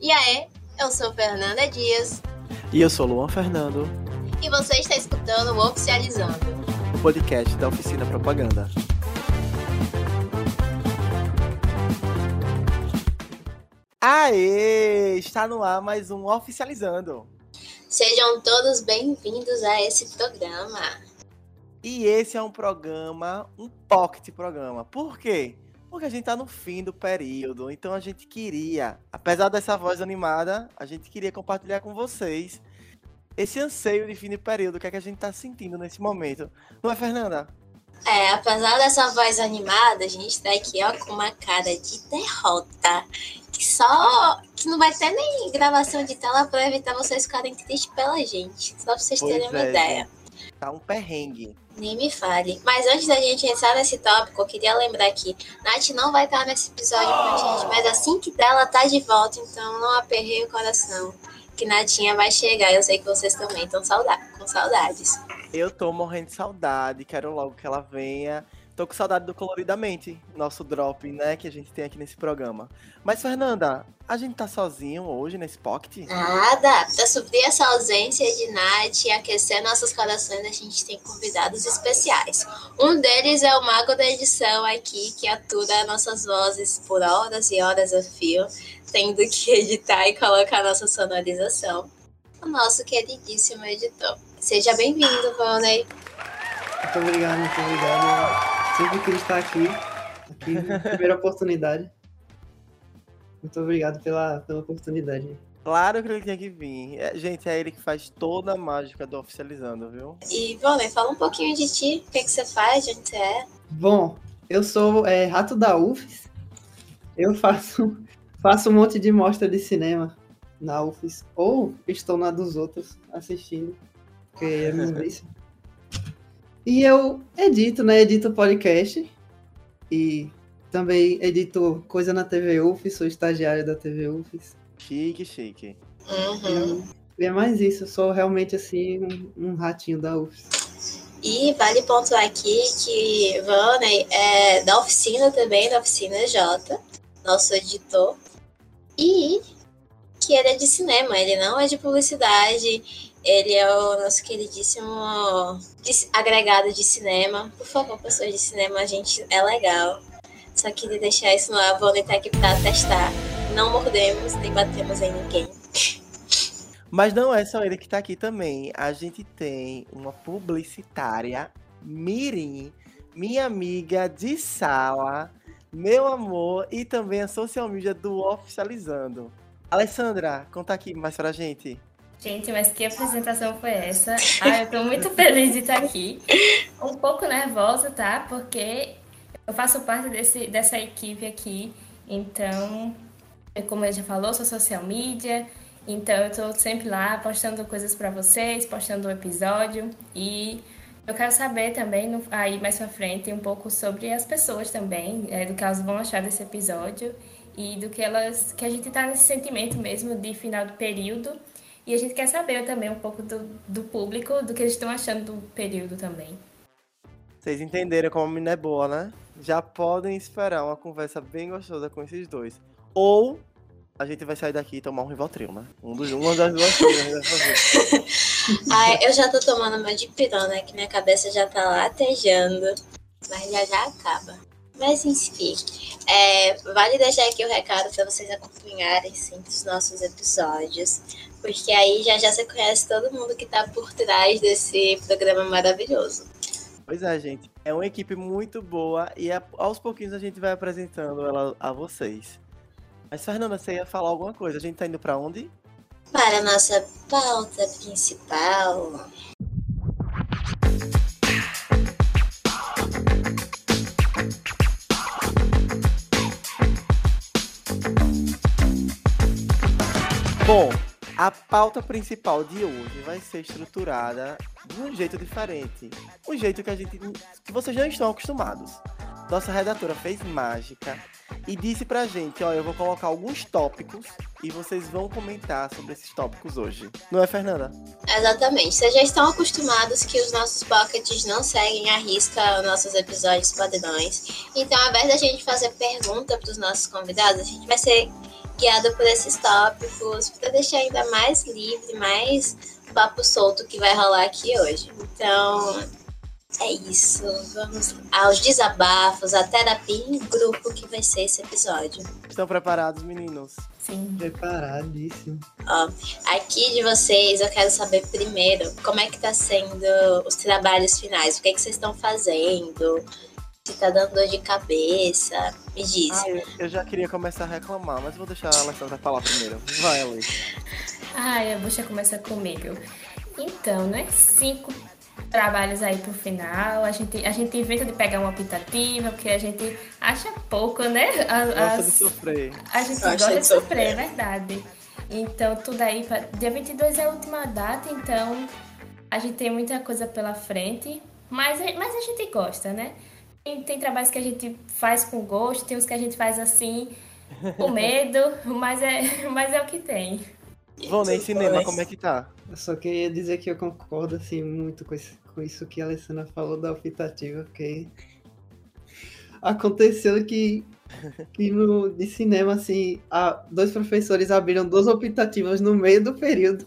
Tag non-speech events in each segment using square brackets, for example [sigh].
E aí, eu sou Fernanda Dias. E eu sou Luan Fernando. E você está escutando o Oficializando o podcast da Oficina Propaganda. Aê! Está no ar mais um Oficializando. Sejam todos bem-vindos a esse programa. E esse é um programa, um pocket programa. Por quê? Porque a gente tá no fim do período, então a gente queria, apesar dessa voz animada, a gente queria compartilhar com vocês esse anseio de fim de período, o que é que a gente tá sentindo nesse momento. Não é, Fernanda? É, apesar dessa voz animada, a gente tá aqui, ó, com uma cara de derrota. Que só. que não vai ter nem gravação de tela pra evitar vocês ficarem tristes pela gente. Só pra vocês terem uma é, ideia. Tá um perrengue. Nem me fale. Mas antes da gente entrar nesse tópico, eu queria lembrar que Nath não vai estar nesse episódio com a gente, mas assim que dela tá de volta, então não aperrei o coração. Que Natinha vai chegar. Eu sei que vocês também estão com saudades. Eu tô morrendo de saudade, quero logo que ela venha. Tô com saudade do Coloridamente, nosso drop, né, que a gente tem aqui nesse programa. Mas, Fernanda, a gente tá sozinho hoje nesse pocket? Nada. Pra suprir essa ausência de Nath e aquecer nossos corações, a gente tem convidados especiais. Um deles é o mago da edição aqui, que atura nossas vozes por horas e horas a fio, tendo que [laughs] editar e colocar nossa sonorização. O nosso queridíssimo editor. Seja bem-vindo, Voney. Muito obrigado, muito obrigado sempre quis estar aqui, aqui na primeira oportunidade. Muito obrigado pela, pela oportunidade. Claro que ele tinha que vir. É, gente, é ele que faz toda a mágica do Oficializando, viu? E, Vôlei, fala um pouquinho de ti. O que, é que você faz, de onde você é? Bom, eu sou é, rato da UFES. Eu faço, faço um monte de mostra de cinema na UFES. Ou estou na dos outros assistindo. Porque é meu vício. E eu edito, né? Edito podcast e também edito coisa na TV UF, sou estagiária da TV UFES. Chique, chique. Uhum. E é mais isso, eu sou realmente assim um, um ratinho da UFES. E vale pontuar aqui que Vanney é da oficina também, da oficina J, nosso editor. E que ele é de cinema, ele não é de publicidade ele é o nosso queridíssimo agregado de cinema. Por favor, pessoas de cinema, a gente é legal. Só queria deixar isso no ar. Vou estar aqui para testar. Não mordemos nem batemos em ninguém. [laughs] Mas não é só ele que está aqui também. A gente tem uma publicitária, Mirim, minha amiga de sala, meu amor, e também a social media do Oficializando. Alessandra, conta aqui mais pra gente. Gente, mas que apresentação foi essa? Ah, eu tô muito feliz de estar aqui. Um pouco nervosa, tá? Porque eu faço parte desse, dessa equipe aqui. Então, como ele já falou, sou social media. Então, eu tô sempre lá postando coisas para vocês, postando um episódio. E eu quero saber também, aí mais pra frente, um pouco sobre as pessoas também, é, do que elas vão achar desse episódio e do que elas. que a gente tá nesse sentimento mesmo de final do período e a gente quer saber também um pouco do, do público, do que eles estão achando do período também. Vocês entenderam como a menina é boa, né? Já podem esperar uma conversa bem gostosa com esses dois. Ou a gente vai sair daqui e tomar um Rivotril, né? Um dos, uma das duas [laughs] coisas a gente vai fazer. [laughs] Ai, eu já tô tomando uma dipirona, né? que minha cabeça já tá latejando. Mas já já acaba. Mas enfim, é, vale deixar aqui o recado para vocês acompanharem sempre os nossos episódios. Porque aí já já você conhece todo mundo que tá por trás desse programa maravilhoso. Pois é, gente. É uma equipe muito boa e aos pouquinhos a gente vai apresentando ela a vocês. Mas, Fernanda, você ia falar alguma coisa? A gente tá indo para onde? Para a nossa pauta principal. Bom, a pauta principal de hoje vai ser estruturada de um jeito diferente. Um jeito que a gente. que vocês não estão acostumados. Nossa redatora fez mágica e disse pra gente, ó, eu vou colocar alguns tópicos e vocês vão comentar sobre esses tópicos hoje. Não é, Fernanda? Exatamente. Vocês já estão acostumados que os nossos pockets não seguem a risca nossos episódios padrões. Então, ao invés da gente fazer pergunta para os nossos convidados, a gente vai ser guiada por esses tópicos, para deixar ainda mais livre, mais papo solto que vai rolar aqui hoje. Então, é isso. Vamos aos desabafos, a terapia em grupo que vai ser esse episódio. Estão preparados, meninos? Sim. Preparadíssimo. Ó, aqui de vocês, eu quero saber primeiro como é que tá sendo os trabalhos finais, o que, é que vocês estão fazendo, se tá dando dor de cabeça, me diz. Ah, eu, já queria começar a reclamar, mas vou deixar a Alessandra falar primeiro. Vai, Ale. Ai, a bucha começa comigo. Então, né? Cinco trabalhos aí pro final. A gente, a gente inventa de pegar uma optativa, porque a gente acha pouco, né? A, Gosta de sofrer. a gente Gosta gosta de sofrer. é verdade. Então, tudo aí. Pra... Dia 22 é a última data, então a gente tem muita coisa pela frente. Mas, mas a gente gosta, né? Tem, trabalhos que a gente faz com gosto, tem uns que a gente faz assim, com medo, [laughs] mas é, mas é o que tem. Vão nem cinema, como é que tá? Eu só queria dizer que eu concordo assim, muito com isso, com isso que a Alessandra falou da optativa, porque aconteceu que, que no, de cinema, assim, a- dois professores abriram duas optativas no meio do período.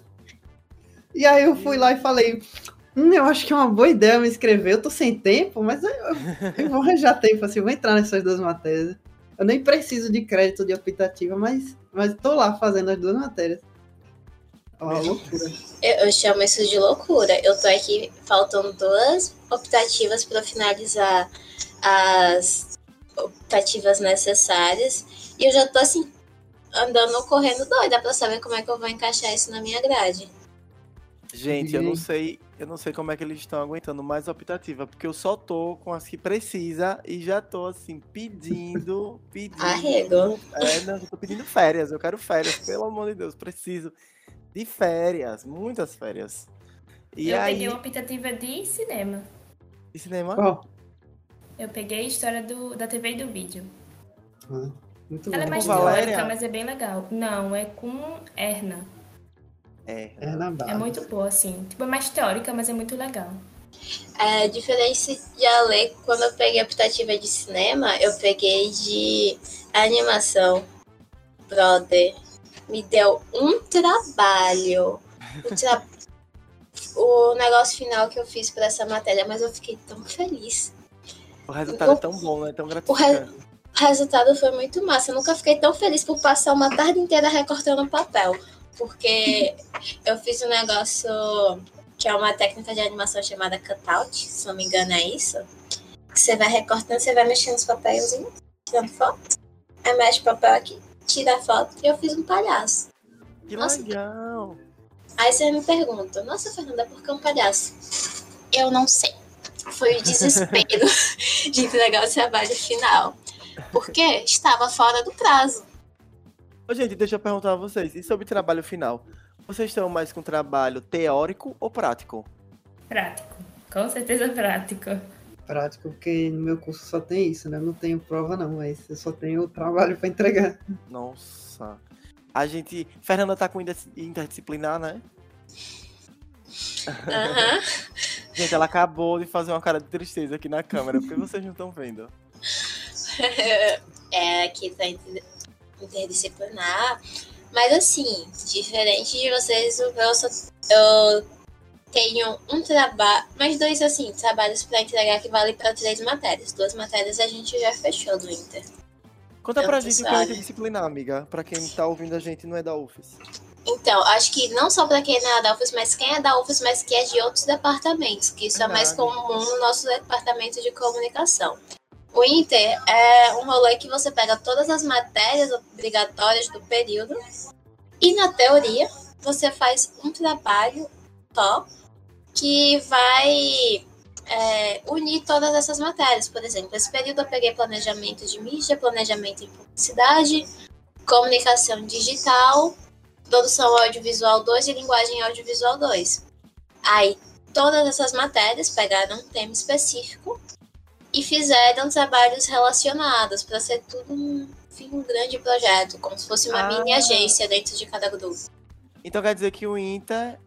E aí eu fui lá e falei, hum, eu acho que é uma boa ideia me inscrever, eu tô sem tempo, mas eu, eu vou arranjar tempo, assim, eu vou entrar nessas duas matérias. Eu nem preciso de crédito de optativa, mas, mas tô lá fazendo as duas matérias. É uma loucura. Eu, eu chamo isso de loucura. Eu tô aqui faltando duas optativas para finalizar as optativas necessárias. E eu já tô assim, andando correndo doida para saber como é que eu vou encaixar isso na minha grade. Gente, eu não sei, eu não sei como é que eles estão aguentando mais optativa, porque eu só tô com as que precisa e já tô assim pedindo, [laughs] pedindo. Arrego. É, não, eu tô pedindo férias, eu quero férias, pelo amor de Deus, preciso de férias, muitas férias. E eu aí, peguei uma optativa de cinema. de cinema? Ó, Eu peguei a história do, da TV e do vídeo. ah, muito Ela é bom. mais Com teórica, mas é bem legal. Não, é com Erna. É. É na base. É muito boa, assim. Tipo, é mais teórica, mas é muito legal. É, diferente de Ale, quando eu peguei a optativa de cinema, eu peguei de animação. Brother, me deu um trabalho. O, tra- o negócio final que eu fiz para essa matéria, mas eu fiquei tão feliz. O resultado é tão bom, né? Tão gratificante. O resultado foi muito massa. Eu nunca fiquei tão feliz por passar uma tarde inteira recortando papel. Porque eu fiz um negócio que é uma técnica de animação chamada cutout, se não me engano é isso. Que você vai recortando, você vai mexendo os papéis, tirando foto. Aí mexe o papel aqui, tira a foto e eu fiz um palhaço. Que Nossa. legal. Aí você me pergunta, nossa Fernanda, por que um palhaço? Eu não sei. Foi o desespero [laughs] de entregar o trabalho final. Porque estava fora do prazo. Ô, gente, deixa eu perguntar a vocês, e sobre trabalho final? Vocês estão mais com trabalho teórico ou prático? Prático. Com certeza prático. prático, porque no meu curso só tem isso, né? Eu não tenho prova não, mas eu só tenho o trabalho para entregar. Nossa. A gente. Fernanda tá com inter- interdisciplinar, né? Aham. [laughs] Gente, ela acabou de fazer uma cara de tristeza aqui na câmera, porque vocês não estão vendo. [laughs] é, aqui tá interdisciplinar. Mas assim, diferente de vocês, o meu só, eu tenho um trabalho, mais dois assim, trabalhos para entregar que vale para três matérias. Duas matérias a gente já fechou do Inter. Conta Eu pra gente o que é interdisciplinar, amiga. Pra quem tá ouvindo a gente não é da UFES. Então, acho que não só para quem não é da UFES, mas quem é da UFES, mas que é de outros departamentos, que isso é mais comum no nosso departamento de comunicação. O Inter é um rolê que você pega todas as matérias obrigatórias do período e, na teoria, você faz um trabalho só que vai é, unir todas essas matérias. Por exemplo, esse período eu peguei planejamento de mídia, planejamento em publicidade, comunicação digital, produção audiovisual 2 e linguagem audiovisual 2. Aí, todas essas matérias pegaram um tema específico e fizeram trabalhos relacionados para ser tudo um, enfim, um grande projeto, como se fosse uma Ah. mini agência dentro de cada grupo. Então quer dizer que o Inter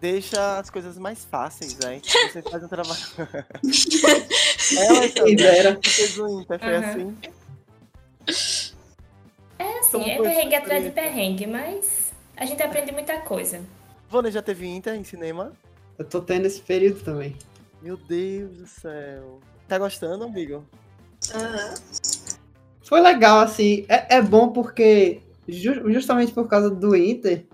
deixa as coisas mais fáceis, né? Então Você [laughs] faz um trabalho. [laughs] é, dera. você fez o Inter, foi Aham. assim? assim, Como é foi essa perrengue atrás de perrengue, mas a gente aprende muita coisa. Vônia já teve Inter em cinema? Eu tô tendo esse período também. Meu Deus do céu. Tá gostando, amigo? Aham. Foi legal, assim. É, é bom porque, ju- justamente por causa do Inter,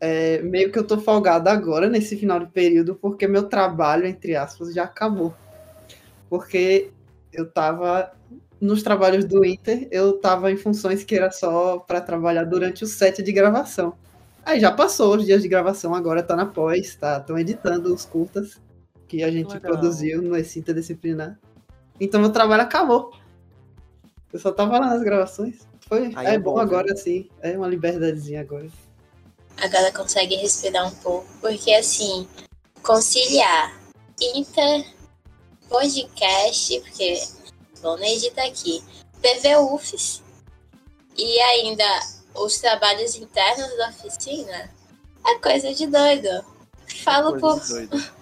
é, meio que eu tô folgado agora nesse final de período, porque meu trabalho, entre aspas, já acabou. Porque eu tava. Nos trabalhos do Inter, eu tava em funções que era só para trabalhar durante o set de gravação. Aí já passou os dias de gravação, agora tá na pós, tá? Estão editando os curtas que a gente Legal. produziu nesse interdisciplinar. Então meu trabalho acabou. Eu só tava lá nas gravações. Foi, Aí é, é bom, bom, agora sim. É uma liberdadezinha agora. Agora consegue respirar um pouco. Porque assim, conciliar Inter, podcast, porque vou editar aqui, TV UFES e ainda os trabalhos internos da oficina é coisa de doido. Falo por doido. [laughs]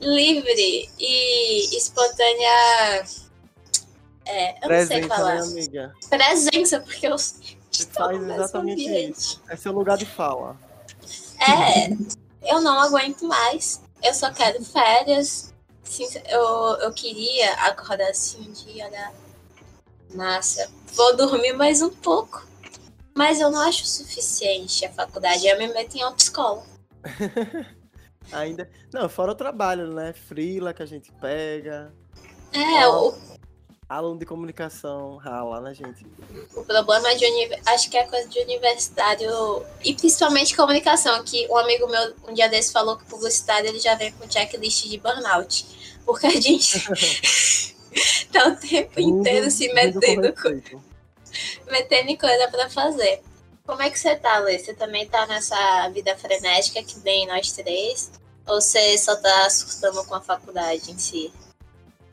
livre e espontânea. É, eu não sei Presença, falar. né, amiga? Presença, porque eu estou faz mesmo exatamente ambiente. É seu lugar de fala. É, eu não aguento mais. Eu só quero férias. Eu, eu queria acordar assim um dia, olhar. Nossa, vou dormir mais um pouco. Mas eu não acho suficiente a faculdade. Eu me meto em autoescola. [laughs] Ainda. Não, fora o trabalho, né? Frila que a gente pega. É, o, Aluno de comunicação rala, né, gente? o problema de uni- acho que é coisa de universitário e principalmente comunicação, que um amigo meu um dia desse falou que publicitário ele já vem com checklist de burnout. Porque a gente [laughs] tá o tempo inteiro se metendo, co- metendo em coisa pra fazer. Como é que você tá, Lê? Você também tá nessa vida frenética que nem nós três? Ou você só tá surtando com a faculdade em si?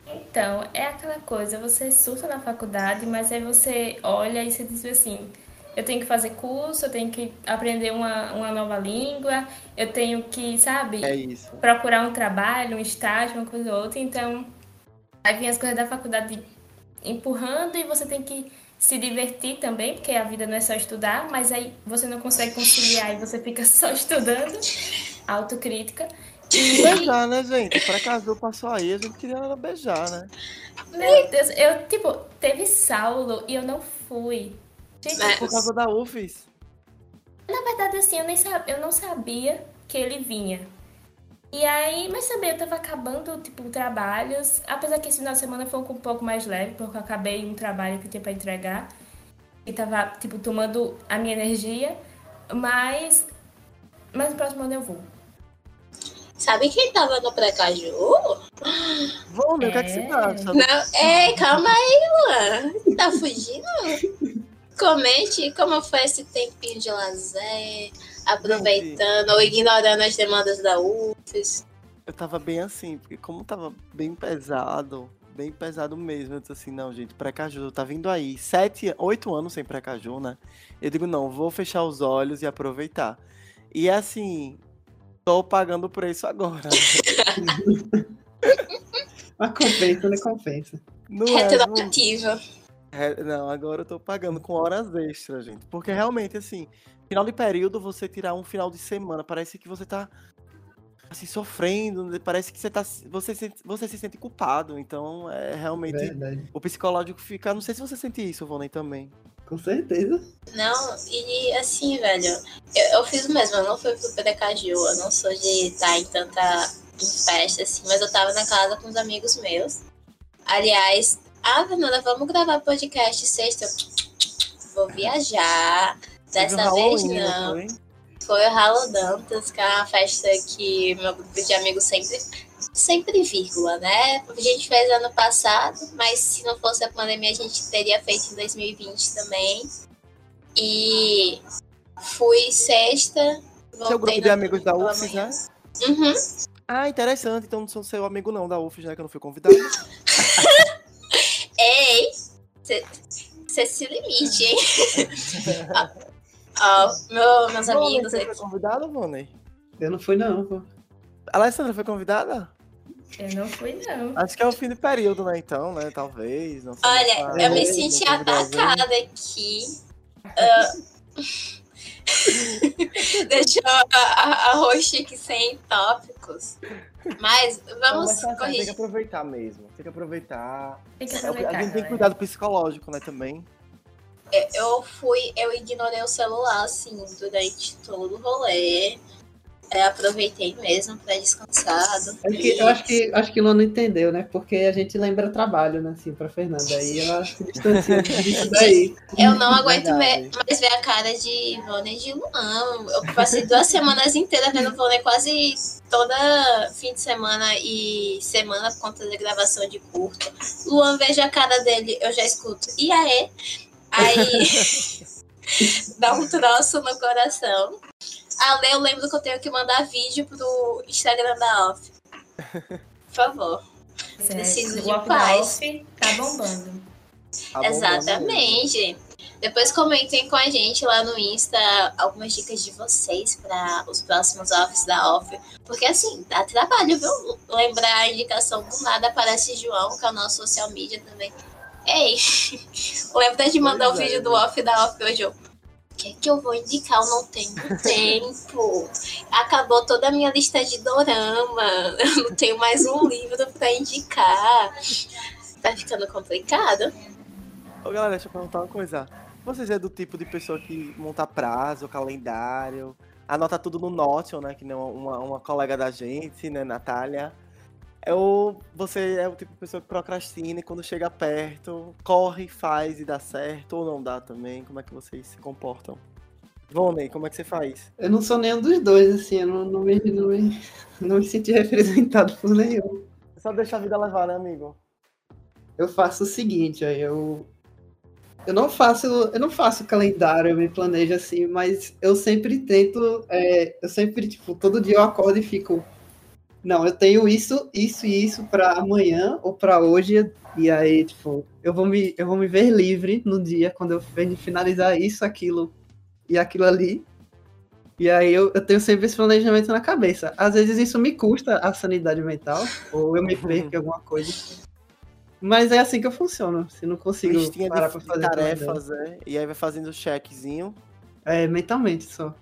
Então, é aquela coisa, você surta na faculdade, mas aí você olha e você diz assim, eu tenho que fazer curso, eu tenho que aprender uma, uma nova língua, eu tenho que, sabe, É isso. procurar um trabalho, um estágio, uma coisa ou outra. Então, aí vem as coisas da faculdade empurrando e você tem que se divertir também, porque a vida não é só estudar, mas aí você não consegue conciliar e você fica só [laughs] estudando, autocrítica. E, Beijar, né, gente? Pra casou passou aí, a gente queria era beijar, né? meu Deus, eu, tipo, teve Saulo e eu não fui. Gente, Mas- Por causa da UFES. Na verdade, assim, eu, nem sab... eu não sabia que ele vinha. E aí, mas também eu tava acabando, tipo, trabalhos. Apesar que esse final de semana foi um pouco mais leve, porque eu acabei um trabalho que eu tinha pra entregar. E tava, tipo, tomando a minha energia. Mas. Mas no próximo ano eu vou. Sabe quem tava no Precaju? Vamos, né? O que é que você É. acha? Não, ei, calma aí, Luan. Tá fugindo? Comente como foi esse tempinho de lazer, aproveitando ou ignorando as demandas da UFES. Eu tava bem assim, porque como tava bem pesado, bem pesado mesmo, eu disse assim, não, gente, pré-caju tá vindo aí. Sete, oito anos sem pré-caju, né? Eu digo, não, vou fechar os olhos e aproveitar. E assim, tô pagando o preço agora. [laughs] Mas compensa, né? Compensa. Não é, não- Retroativa. É, não, agora eu tô pagando com horas extras, gente. Porque realmente, assim, final de período, você tirar um final de semana, parece que você tá assim, sofrendo, né? parece que você tá. Você, se- você se sente culpado. Então, é realmente. Verdade. O psicológico fica. Não sei se você sente isso, Vonei, também. Com certeza. Não, e assim, velho, eu, eu fiz o mesmo, eu não fui pro Precaju, eu não sou de estar em tanta em festa, assim, mas eu tava na casa com os amigos meus. Aliás, ah, Fernanda, vamos gravar podcast sexta. Vou viajar. Um Dessa vez Halloween, não. foi? Foi o Halo Dantas, que é uma festa que meu grupo de amigos sempre, sempre vírgula, né? A gente fez ano passado, mas se não fosse a pandemia, a gente teria feito em 2020 também. E fui sexta. Seu grupo de amigos da manhã. né? Uhum. Ah, interessante. Então não sou seu amigo, não, da UFES, né? Que eu não fui convidado. [laughs] Ei, você se limite, hein? [laughs] [laughs] Meu- meus Vonei, amigos você foi convidado, Vonei? Eu não fui, não, pô. A Alessandra foi convidada? Eu não fui, não. Acho que é o fim de período, né? Então, né? Talvez. Não sei. Olha, Ah, eu me não senti alguém. atacada aqui [laughs] Deixou a, a, a host aqui sem tópicos. Mas vamos Não, mas certo, tem que corrigir. aproveitar mesmo. Tem que aproveitar. Tem que É, aproveitar. a gente tem galera. cuidado psicológico, né, também. Eu fui, eu ignorei o celular, assim, durante todo o rolê. É, aproveitei mesmo pra descansar. É que, eu acho que, acho que Lô não entendeu, né? Porque a gente lembra trabalho, né? Assim, pra Fernanda. Aí ela se distancia [laughs] disso daí. Eu não aguento ver- mais ver a cara de Ivone e de Luan. Eu passei duas semanas inteiras vendo Ivone quase toda fim de semana e semana por conta da gravação de curta. Luan, vejo a cara dele, eu já escuto. E aí? Aí [laughs] dá um troço no coração. Ale, eu lembro que eu tenho que mandar vídeo pro Instagram da Off. Por favor. Certo. Preciso de paz. Off tá bombando. Tá bombando. Exatamente. Depois comentem com a gente lá no Insta algumas dicas de vocês para os próximos offs da Off. Porque assim, dá trabalho, viu? Lembrar a indicação do nada aparece João, que é o nosso social media também. Ei, [laughs] lembra de mandar o é, vídeo do né? off da Off hoje. O que é que eu vou indicar? Eu não tenho [laughs] tempo. Acabou toda a minha lista de dorama. [laughs] Eu não tenho mais um livro para indicar. Tá ficando complicado. Ô, galera, deixa eu perguntar uma coisa. Vocês é do tipo de pessoa que monta prazo, calendário, anota tudo no Notion, né? Que nem uma, uma colega da gente, né, Natália. É, Ou você é o tipo de pessoa que procrastina e quando chega perto, corre, faz e dá certo, ou não dá também? Como é que vocês se comportam? Vônei, como é que você faz? Eu não sou nenhum dos dois, assim. Eu não, não, me, não, me, não me senti representado por nenhum. Só deixa a vida levar, né, amigo? Eu faço o seguinte, aí eu eu não faço eu não faço calendário, eu me planejo assim, mas eu sempre tento, é, eu sempre tipo todo dia eu acordo e fico, não, eu tenho isso, isso e isso para amanhã ou para hoje e aí tipo eu vou me eu vou me ver livre no dia quando eu finalizar isso, aquilo e aquilo ali. E aí eu, eu tenho sempre esse planejamento na cabeça. Às vezes isso me custa a sanidade mental, ou eu me perco em alguma coisa. Mas é assim que eu funciono. Se não consigo Listinha parar de, pra fazer tarefas, né? E aí vai fazendo o checkzinho. É, mentalmente só.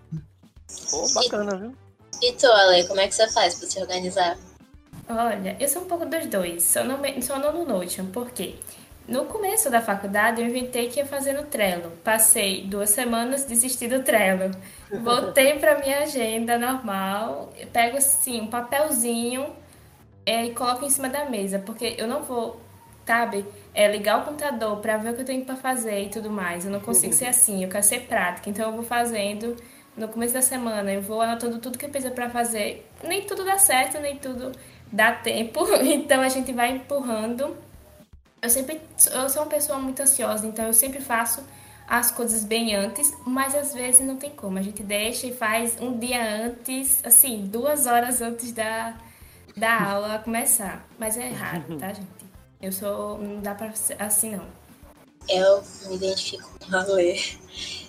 Pô, bacana, viu? E tu, Ale, como é que você faz pra se organizar? Olha, eu sou um pouco dos dois, me- só não no Notion, por quê? No começo da faculdade, eu inventei que ia fazer no Trello. Passei duas semanas, desisti do Trello. [laughs] Voltei para minha agenda normal, pego assim um papelzinho é, e coloco em cima da mesa, porque eu não vou, sabe, é, ligar o computador para ver o que eu tenho para fazer e tudo mais. Eu não consigo [laughs] ser assim, eu quero ser prática, então eu vou fazendo no começo da semana, eu vou anotando tudo que eu precisa para fazer. Nem tudo dá certo, nem tudo dá tempo, [laughs] então a gente vai empurrando. Eu sempre eu sou uma pessoa muito ansiosa, então eu sempre faço as coisas bem antes, mas às vezes não tem como. A gente deixa e faz um dia antes, assim, duas horas antes da, da aula começar. Mas é raro, tá, [laughs] gente? Eu sou. Não dá pra ser assim, não. Eu me identifico com a Ale.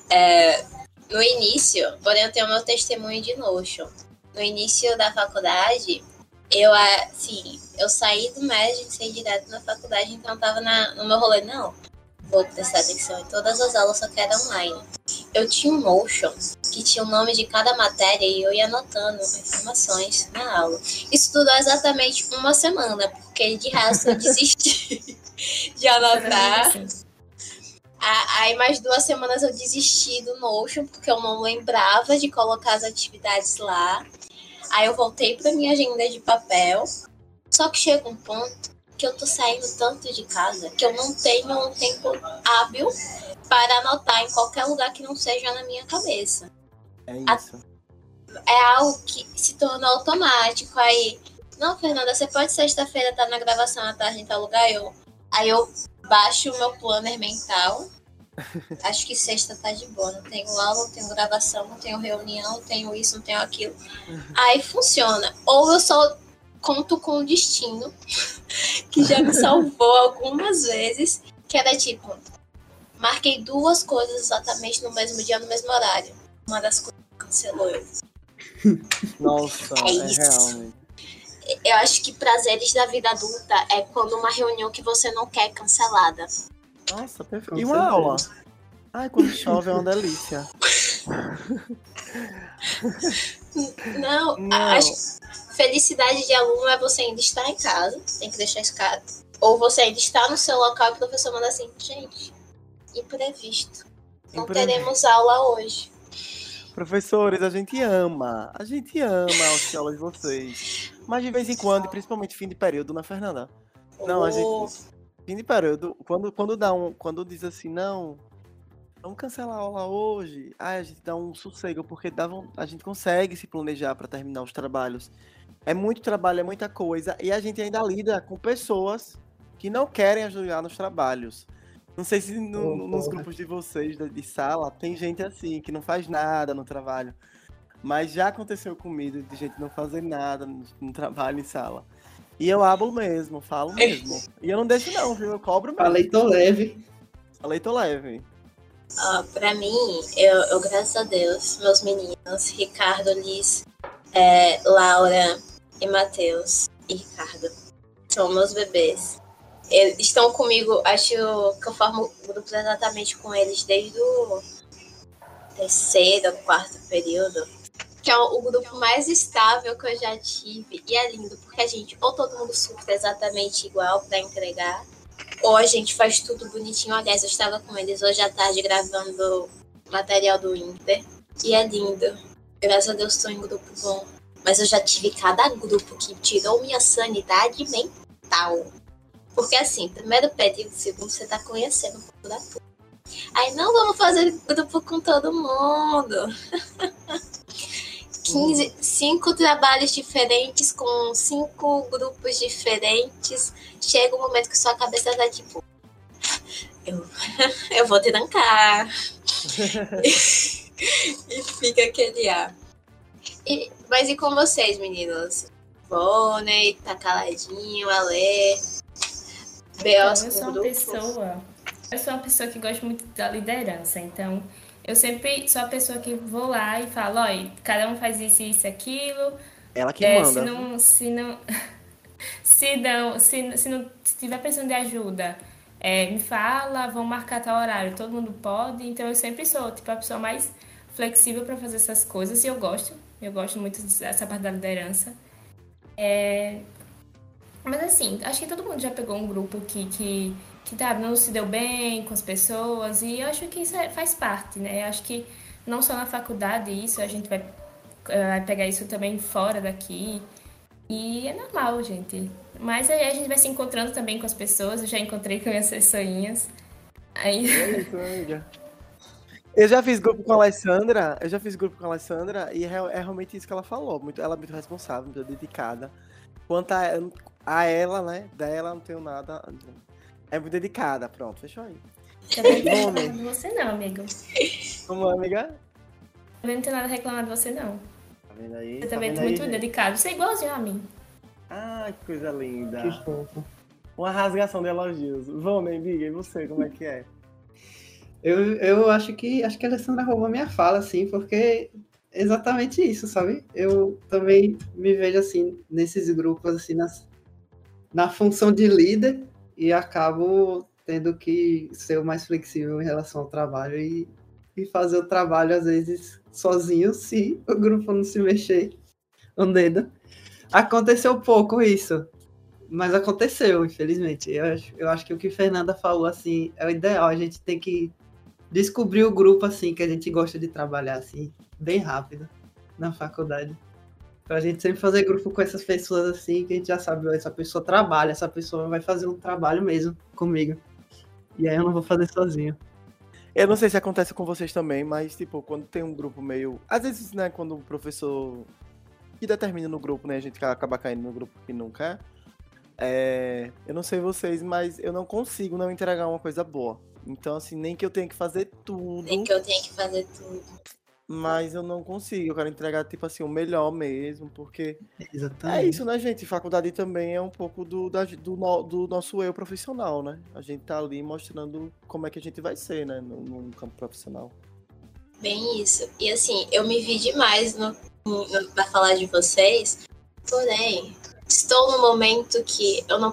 É, no início, porém eu tenho meu testemunho de Notion. No início da faculdade, eu assim, eu saí do médio e saí direto na faculdade, então tava na, no meu rolê, não. Vou prestar atenção em todas as aulas, só que era online. Eu tinha um Notion que tinha o nome de cada matéria e eu ia anotando informações na aula. Isso durou exatamente uma semana, porque de resto eu desisti [laughs] de anotar. Aí mais duas semanas eu desisti do Notion, porque eu não lembrava de colocar as atividades lá. Aí eu voltei pra minha agenda de papel. Só que chega um ponto que eu tô saindo tanto de casa que eu não tenho um tempo hábil para anotar em qualquer lugar que não seja na minha cabeça. É isso. É algo que se tornou automático. Aí, não, Fernanda, você pode sexta-feira estar na gravação à tarde em tal lugar? Eu, aí eu baixo o meu planner mental. Acho que sexta tá de boa. Não tenho aula, não tenho gravação, não tenho reunião, não tenho isso, não tenho aquilo. Aí funciona. Ou eu só conto com o destino, [laughs] que já me salvou algumas vezes, que era tipo, marquei duas coisas exatamente no mesmo dia, no mesmo horário. Uma das coisas cancelou eu. Nossa, É é, realmente. Eu acho que prazeres da vida adulta é quando uma reunião que você não quer é cancelada. Nossa, perfeito. E uma aula? Ai, quando chove é uma delícia. Não, Não. acho que felicidade de aluno é você ainda estar em casa, tem que deixar claro. Ou você ainda está no seu local e o professor manda assim, gente, imprevisto. Não Imprevisto. teremos aula hoje. Professores, a gente ama. A gente ama as aulas de vocês. Mas de vez em quando, e principalmente fim de período, né, Fernanda? Não, a gente. Fim de período, quando, quando dá um. Quando diz assim, não. Vamos cancelar a aula hoje. Aí a gente dá um sossego, porque dá, a gente consegue se planejar para terminar os trabalhos. É muito trabalho, é muita coisa. E a gente ainda lida com pessoas que não querem ajudar nos trabalhos. Não sei se no- Oh, nos porra. grupos de vocês, de, de sala, tem gente assim, que não faz nada no trabalho. Mas já aconteceu comigo de gente não fazer nada no, no trabalho em sala. E eu hablo mesmo, falo mesmo. E eu não deixo não, viu? Eu cobro mesmo. Falei, tô leve. Falei, tô leve. Ah, pra mim, eu, eu, graças a Deus, meus meninos, Ricardo, Liz, é, Laura e Matheus e Ricardo, são meus bebês. Eles estão comigo, acho que eu formo grupos exatamente com eles desde o terceiro, quarto período. Que é o, grupo mais estável que eu já tive. E é lindo, porque a gente, ou todo mundo surta exatamente igual pra entregar, ou a gente faz tudo bonitinho. Aliás, eu estava com eles hoje à tarde gravando material do Inter. E é lindo. Graças a Deus estou em grupo bom. Mas eu já tive cada grupo que tirou minha sanidade mental. Porque assim, primeiro período, segundo, você tá conhecendo um pouco da turma. Aí não vamos fazer grupo com todo mundo. [laughs] 15, cinco trabalhos diferentes com cinco grupos diferentes. Chega um momento que sua cabeça tá tipo. Eu, [laughs] eu vou trancar. [laughs] e fica aquele ar. E- mas e com vocês, meninos? Bonnie, tá caladinho, Alê. Então, Beos eu sou com uma pessoa. Eu sou uma pessoa que gosta muito da liderança, então eu sempre sou a pessoa que vou lá e falo, olha, cada um faz isso, isso, aquilo. Ela que É, se manda. não, se não, [laughs] se não, se, se não se tiver precisando de ajuda, é, me fala, vão marcar tal horário, todo mundo pode. Então eu sempre sou tipo a pessoa mais flexível para fazer essas coisas e eu gosto, eu gosto muito dessa parte da liderança. É, mas assim, acho que todo mundo já pegou um grupo que, que, que tá, não se deu bem com as pessoas e eu acho que isso é- faz parte, né? Eu acho que não só na faculdade isso, a gente vai, eh, vai pegar isso também fora daqui. E é normal, gente. Mas aí a gente vai se encontrando também com as pessoas. Eu já encontrei com minhas pessoinhas. Aí, É isso, [laughs] amiga. Eu já fiz grupo com a Alessandra, eu já fiz grupo com a Alessandra e é, é realmente isso que ela falou. Muito, ela é muito responsável, muito dedicada. Quanto a, a ela, né? Dela não tenho nada. É muito dedicada, pronto, fechou aí. também não tenho nada de você não, amigo. Como amiga? Também não tenho nada a reclamar de você, não. Tá vendo aí? Você Tá também é muito gente? dedicado. Você é igualzinho a mim. Ai, que coisa linda. Que fofo. Uma rasgação de elogios. Vamos, amiga, e você, como é que é? Eu, eu acho que acho que a Alessandra roubou minha fala, assim, porque é exatamente isso, sabe? Eu também me vejo assim, nesses grupos, assim, nas, na função de líder e acabo tendo que ser mais flexível em relação ao trabalho e, e fazer o trabalho, às vezes, sozinho, se o grupo não se mexer o dedo. Aconteceu pouco isso, mas aconteceu, infelizmente. Eu acho, eu acho que o que Fernanda falou, assim, é o ideal. A gente tem que descobrir o grupo, assim, que a gente gosta de trabalhar, assim, bem rápido na faculdade. Pra gente sempre fazer grupo com essas pessoas, assim, que a gente já sabe, ó, essa pessoa trabalha, essa pessoa vai fazer um trabalho mesmo comigo. E aí eu não vou fazer sozinho. Eu não sei se acontece com vocês também, mas, tipo, quando tem um grupo meio. Às vezes, né, quando o professor que determina no grupo, né, a gente acaba caindo no grupo que não quer. É... Eu não sei vocês, mas eu não consigo não entregar uma coisa boa. Então, assim, nem que eu tenha que fazer tudo, Nem que eu tenha que fazer tudo. Mas eu não consigo. Eu quero entregar, tipo assim, o melhor mesmo, porque Exatamente. é isso, né, gente? Faculdade também é um pouco do, da- do, no- do nosso eu profissional, né? A gente tá ali mostrando como é que a gente vai ser, né, no, no campo profissional. Bem isso. E assim, eu me vi demais no, no, pra falar de vocês, porém, estou no momento que eu não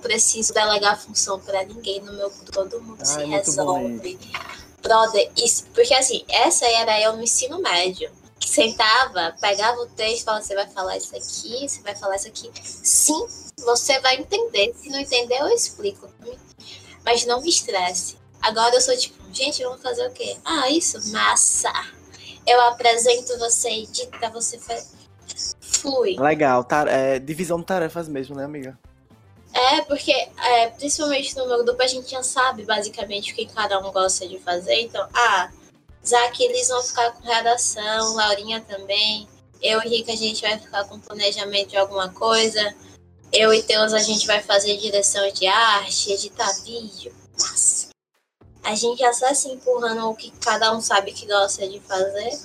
preciso delegar função pra ninguém no meu. Todo mundo Ah, se é muito bom resolve. Brother, isso, porque assim, essa era eu no ensino médio. Que sentava, pegava o texto falava, você vai falar isso aqui, você vai falar isso aqui. Sim, você vai entender. Se não entender, eu explico. Mas não me estresse. Agora eu sou tipo, gente, vamos fazer o quê? Ah, isso? Massa! Eu apresento, você edita, você faz. Legal, tar é, divisão de tarefas mesmo, né, amiga? É, porque é, principalmente no meu grupo a gente já sabe basicamente o que cada um gosta de fazer. Então, ah, Zac eles vão ficar com redação, Laurinha também. Eu e Rica a gente vai ficar com planejamento de alguma coisa. Eu e Teus a gente vai fazer direção de arte, editar vídeo. Nossa. A gente já está se empurrando o que cada um sabe que gosta de fazer.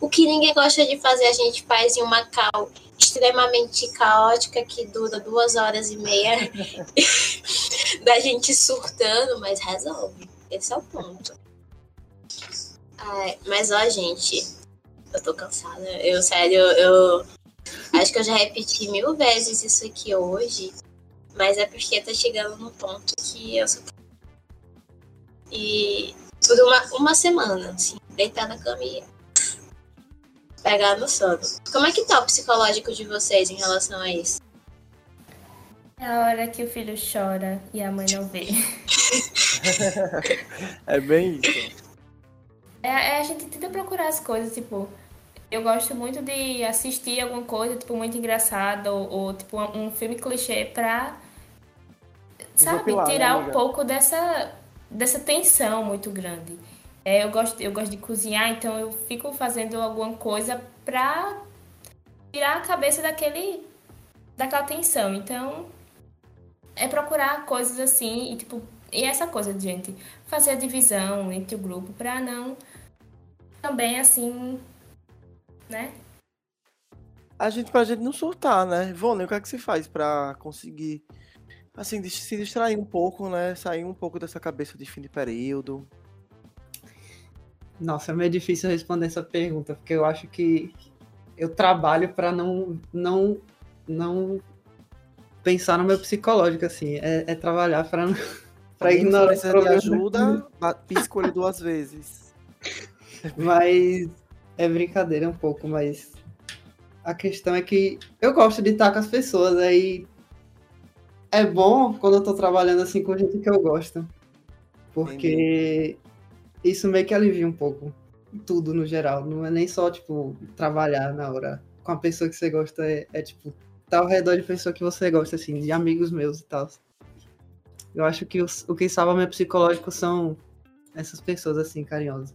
O que ninguém gosta de fazer, a gente faz em uma cal extremamente caótica que dura duas horas e meia [laughs] da gente surtando, mas resolve. Esse é o ponto. Ai, mas ó, gente, eu tô cansada. Eu, sério, eu acho que eu já repeti mil vezes isso aqui hoje, mas é porque tá chegando num ponto que eu só. E por uma, uma semana, assim, deitar na cama pegar no sono. Como é que tá o psicológico de vocês em relação a isso? É a hora que o filho chora e a mãe não vê. [laughs] é bem isso. É, é, a gente tenta procurar as coisas, tipo, eu gosto muito de assistir alguma coisa, tipo, muito engraçada, ou, ou tipo, um, um filme clichê pra, sabe, né, tirar né, um pouco dessa, dessa tensão muito grande. É, eu, gosto, eu gosto de cozinhar, então eu fico fazendo alguma coisa pra tirar a cabeça daquele daquela tensão. Então, é procurar coisas assim e tipo, e essa coisa gente fazer a divisão entre o grupo pra não também assim, né? A gente pra gente não surtar, né? Vônia, o que é que se faz para conseguir assim, se distrair um pouco, né? Sair um pouco dessa cabeça de fim de período. Nossa, é meio difícil responder essa pergunta, porque eu acho que eu trabalho para não, não, não pensar no meu psicológico, assim. É, é trabalhar para [laughs] para ignorar problema. ajuda, pisco ele duas vezes. [laughs] Mas é brincadeira um pouco, mas a questão é que eu gosto de estar com as pessoas, aí é bom quando eu tô trabalhando assim com gente que eu gosto. Porque Entendi isso meio que alivia um pouco tudo no geral. Não é nem só, tipo, trabalhar na hora com a pessoa que você gosta, é, é tipo, tá ao redor de pessoa que você gosta, assim, de amigos meus e tal. Eu acho que os, o que salva meu psicológico são essas pessoas, assim, carinhosas.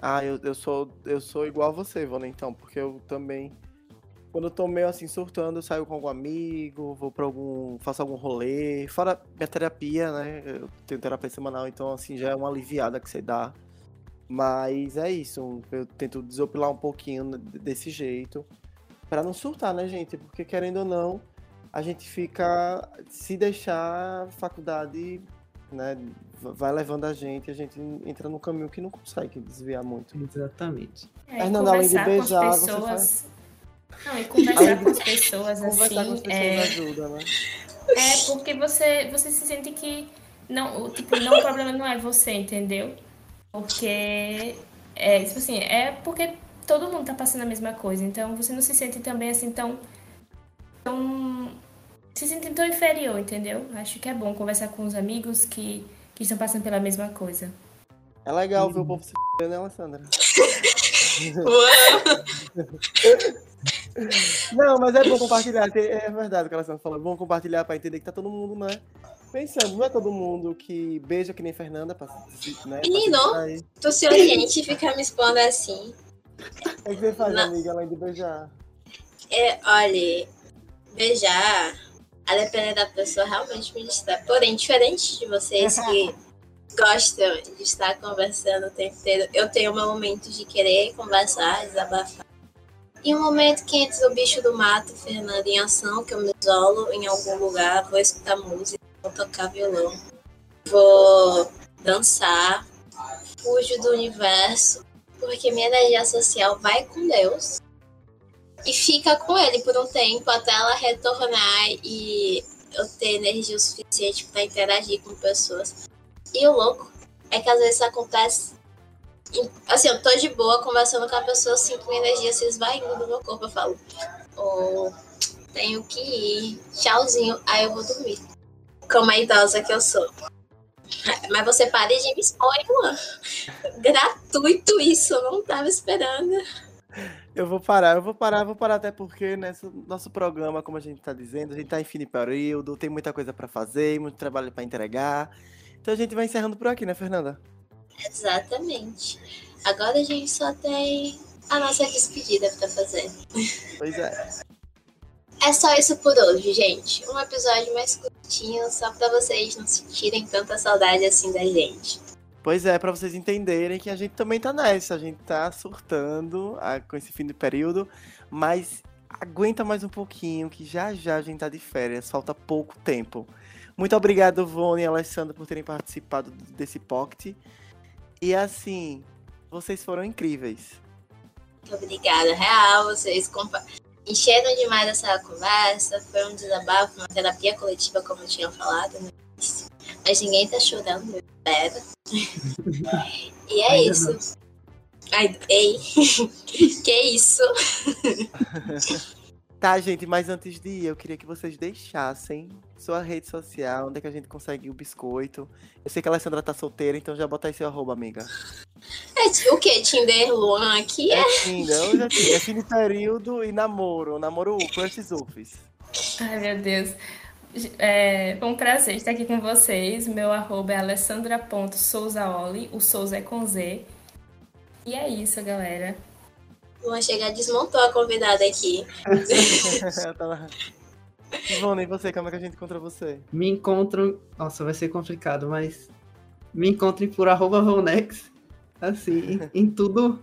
Ah, eu, eu sou eu sou igual a você, Ivana, então, porque eu também. Quando eu tô meio assim surtando, eu saio com algum amigo, vou para algum. faço algum rolê. Fora minha terapia, né? Eu tenho terapia semanal, então assim já é uma aliviada que você dá. Mas é isso, eu tento desopilar um pouquinho desse jeito. para não surtar, né, gente? Porque querendo ou não, a gente fica. Se deixar a faculdade, né? Vai levando a gente, a gente entra no caminho que não consegue desviar muito. Exatamente. É, Fernanda, além de beijar, pessoas... você faz não, e conversar com as pessoas assim. Conversar com as pessoas é... ajuda, né? É porque você, você se sente que. Não, tipo, não, o problema não é você, entendeu? Porque. É, tipo assim, é porque todo mundo tá passando a mesma coisa. Então você não se sente também assim tão. tão se sente tão inferior, entendeu? Acho que é bom conversar com os amigos que, que estão passando pela mesma coisa. É legal ver o povo se f***, né, Alessandra? [laughs] [laughs] Não, mas é bom compartilhar. É verdade o que ela está falando. É bom compartilhar para entender que tá todo mundo, né? Pensando, não é todo mundo que beija que nem Fernanda. Pra, né, Menino, tu se oriente e fica me expondo assim. É que você faz, não. amiga, além de beijar. É, olha, beijar, a depender da pessoa, realmente me distrai. Porém, diferente de vocês que [laughs] gostam de estar conversando o tempo inteiro, eu tenho meu momento de querer conversar, desabafar. E um momento que entra o bicho do mato, Fernanda, em ação, que eu me isolo em algum lugar, vou escutar música, vou tocar violão, vou dançar, fujo do universo, porque minha energia social vai com Deus e fica com ele por um tempo até ela retornar e eu ter energia o suficiente para interagir com pessoas. E o louco é que às vezes acontece. Assim, eu tô de boa conversando com a pessoa, sinto minha energia se esvaindo do meu corpo. Eu falo, oh, tenho que ir, tchauzinho, aí eu vou dormir. Como a idosa que eu sou. Mas você pare de me expor, Luan. Gratuito isso, eu não tava esperando. Eu vou parar, eu vou parar, eu vou parar até porque nesse nosso programa, como a gente tá dizendo, a gente tá em fim de período, tem muita coisa para fazer, muito trabalho para entregar. Então a gente vai encerrando por aqui, né, Fernanda? Exatamente. Agora a gente só tem a nossa despedida pra fazer. Pois é. É só isso por hoje, gente. Um episódio mais curtinho, só pra vocês não sentirem tanta saudade assim da gente. Pois é, para vocês entenderem que a gente também tá nessa, a gente tá surtando a, com esse fim de período, mas aguenta mais um pouquinho, que já já a gente tá de férias, falta pouco tempo. Muito obrigado, Vone e Alessandra, por terem participado desse pocket. E assim, vocês foram incríveis. Muito obrigada, real. Vocês compa encheram demais essa conversa. Foi um desabafo, uma terapia coletiva, como eu tinha falado no início. Mas ninguém tá chorando, eu espero. [laughs] e é Ainda isso. Ai, ei, [laughs] que isso? [laughs] Tá, gente, mas antes de ir, eu queria que vocês deixassem sua rede social, onde é que a gente consegue o biscoito. Eu sei que a Alessandra tá solteira, então já bota aí seu arroba, amiga. É, o que? Tinder Luan aqui é É Tinder, hoje é Tinder, é fim de período e namoro, namoro Crushes Ufs. Ai, meu Deus. É, foi um prazer estar aqui com vocês. Meu arroba é alessandra.souzaoli. O Souza é com Z. E é isso, galera. Luan chegar desmontou a convidada aqui. [laughs] tá lá. Ivone, e você, como é que a gente encontra você? Me encontram. Nossa, vai ser complicado, mas. Me encontrem por arroba Vonex. Assim, em, em tudo.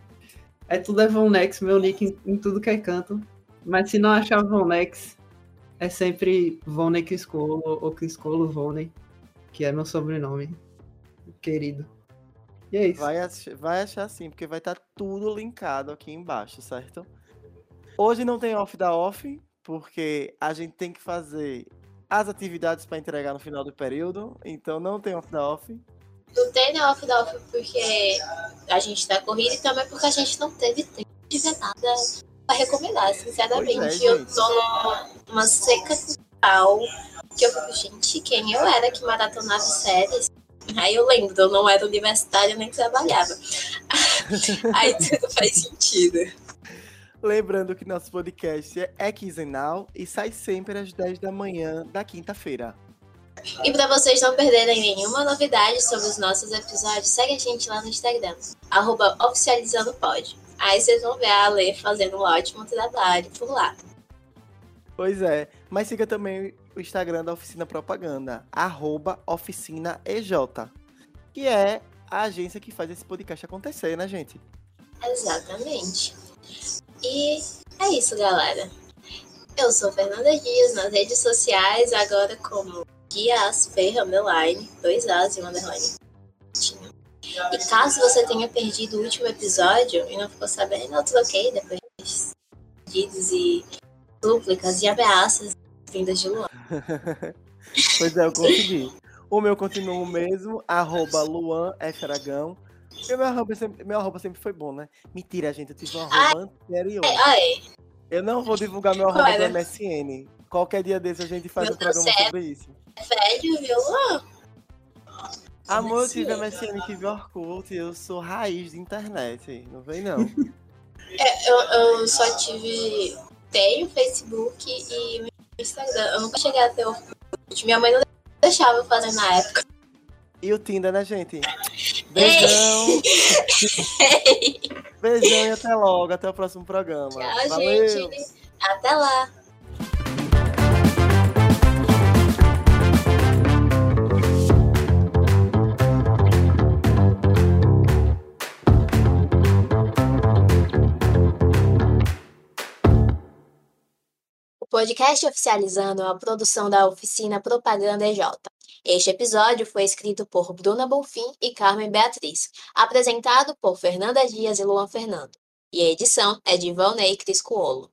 É tudo é Vonex, meu nick em, em tudo que é canto. Mas se não achar Vonex, é sempre Vone Criscolo ou Criscolo Vone, que é meu sobrenome querido. E é isso. Vai, ach- vai achar sim, porque vai estar tudo linkado aqui embaixo, certo? Hoje não tem off da off, porque a gente tem que fazer as atividades para entregar no final do período, então não tem off da off. Não tem né, off da off porque a gente tá corrida e também porque a gente não teve tempo de ver nada pra recomendar, sinceramente. É, eu tô numa seca total que eu fico, gente, quem eu era que maratonava séries? Aí eu lembro, eu não era universitária nem trabalhava. [laughs] Aí tudo faz sentido. Lembrando que nosso podcast é- quinzenal e sai sempre às 10 da manhã da quinta-feira. E pra vocês não perderem nenhuma novidade sobre os nossos episódios, segue a gente lá no Instagram, arroba oficializandopod. Aí vocês vão ver a Ale fazendo um ótimo trabalho por lá. Pois é, mas siga também o Instagram da Oficina Propaganda, arroba Oficina EJ, que é a agência que faz esse podcast acontecer, né, gente? Exatamente. E é isso, galera. Eu sou Fernanda Dias nas redes sociais, agora como Guia Asfer Underline, dois As e underline. E caso você tenha perdido o último episódio e não ficou sabendo, eu troquei depois de pedidos e súplicas e ameaças vindas de Luan. [laughs] Pois é, eu consegui. O meu continua o mesmo, arroba Luan F. Aragão. Meu arroba, sempre, meu arroba sempre foi bom, né? Mentira, gente, eu tive um arroba anterior. Ai, Eu não vou divulgar meu arroba do? MSN. Qualquer dia desse a gente faz Meu um Deus, programa sobre isso. velho, viu, Luan? Amor, eu tive MSN. Tive Orkut, eu sou raiz de internet. Não vem não. É, eu, eu só tive. Tenho Facebook e Instagram. Eu nunca cheguei a ter o. Minha mãe não deixava eu fazer na época. E o Tinder, né, gente? Beijão. [laughs] Beijão e até logo. Até o próximo programa. Tchau, Valeu. gente. Até lá. Podcast Oficializando é uma produção da oficina Propaganda EJ. Este episódio foi escrito por Bruna Bonfim e Carmen Beatriz, apresentado por Fernanda Dias e Luan Fernando. E a edição é de Valnei Criscuolo.